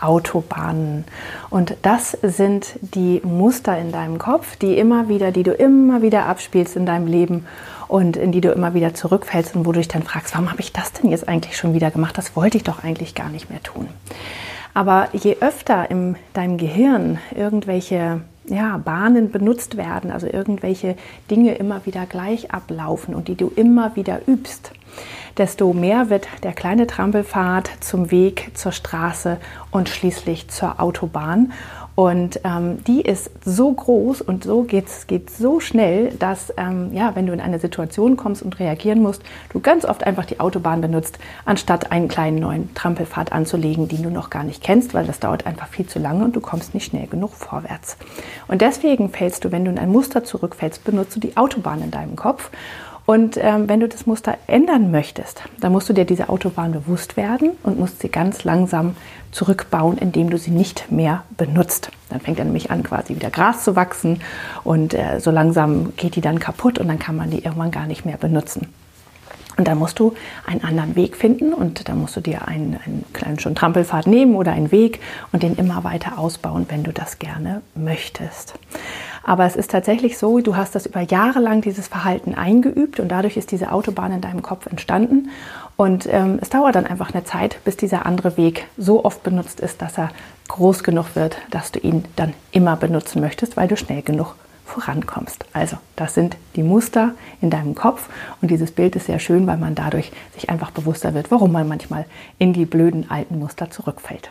Autobahnen. Und das sind die Muster in deinem Kopf, die immer wieder, die du immer wieder abspielst in deinem Leben und in die du immer wieder zurückfällst und wo du dich dann fragst, warum habe ich das denn jetzt eigentlich schon wieder gemacht? Das wollte ich doch eigentlich gar nicht mehr tun. Aber je öfter in deinem Gehirn irgendwelche ja, Bahnen benutzt werden, also irgendwelche Dinge immer wieder gleich ablaufen und die du immer wieder übst, desto mehr wird der kleine Trampelpfad zum Weg, zur Straße und schließlich zur Autobahn. Und ähm, die ist so groß und so geht's, geht so schnell, dass ähm, ja, wenn du in eine Situation kommst und reagieren musst, du ganz oft einfach die Autobahn benutzt, anstatt einen kleinen neuen Trampelpfad anzulegen, den du noch gar nicht kennst, weil das dauert einfach viel zu lange und du kommst nicht schnell genug vorwärts. Und deswegen fällst du, wenn du in ein Muster zurückfällst, benutzt du die Autobahn in deinem Kopf und ähm, wenn du das Muster ändern möchtest, dann musst du dir diese Autobahn bewusst werden und musst sie ganz langsam zurückbauen, indem du sie nicht mehr benutzt. Dann fängt er nämlich an, quasi wieder Gras zu wachsen und äh, so langsam geht die dann kaputt und dann kann man die irgendwann gar nicht mehr benutzen. Und dann musst du einen anderen Weg finden und dann musst du dir einen, einen kleinen schon Trampelpfad nehmen oder einen Weg und den immer weiter ausbauen, wenn du das gerne möchtest. Aber es ist tatsächlich so, du hast das über Jahre lang dieses Verhalten eingeübt und dadurch ist diese Autobahn in deinem Kopf entstanden. Und ähm, es dauert dann einfach eine Zeit, bis dieser andere Weg so oft benutzt ist, dass er groß genug wird, dass du ihn dann immer benutzen möchtest, weil du schnell genug vorankommst. Also, das sind die Muster in deinem Kopf und dieses Bild ist sehr schön, weil man dadurch sich einfach bewusster wird, warum man manchmal in die blöden alten Muster zurückfällt.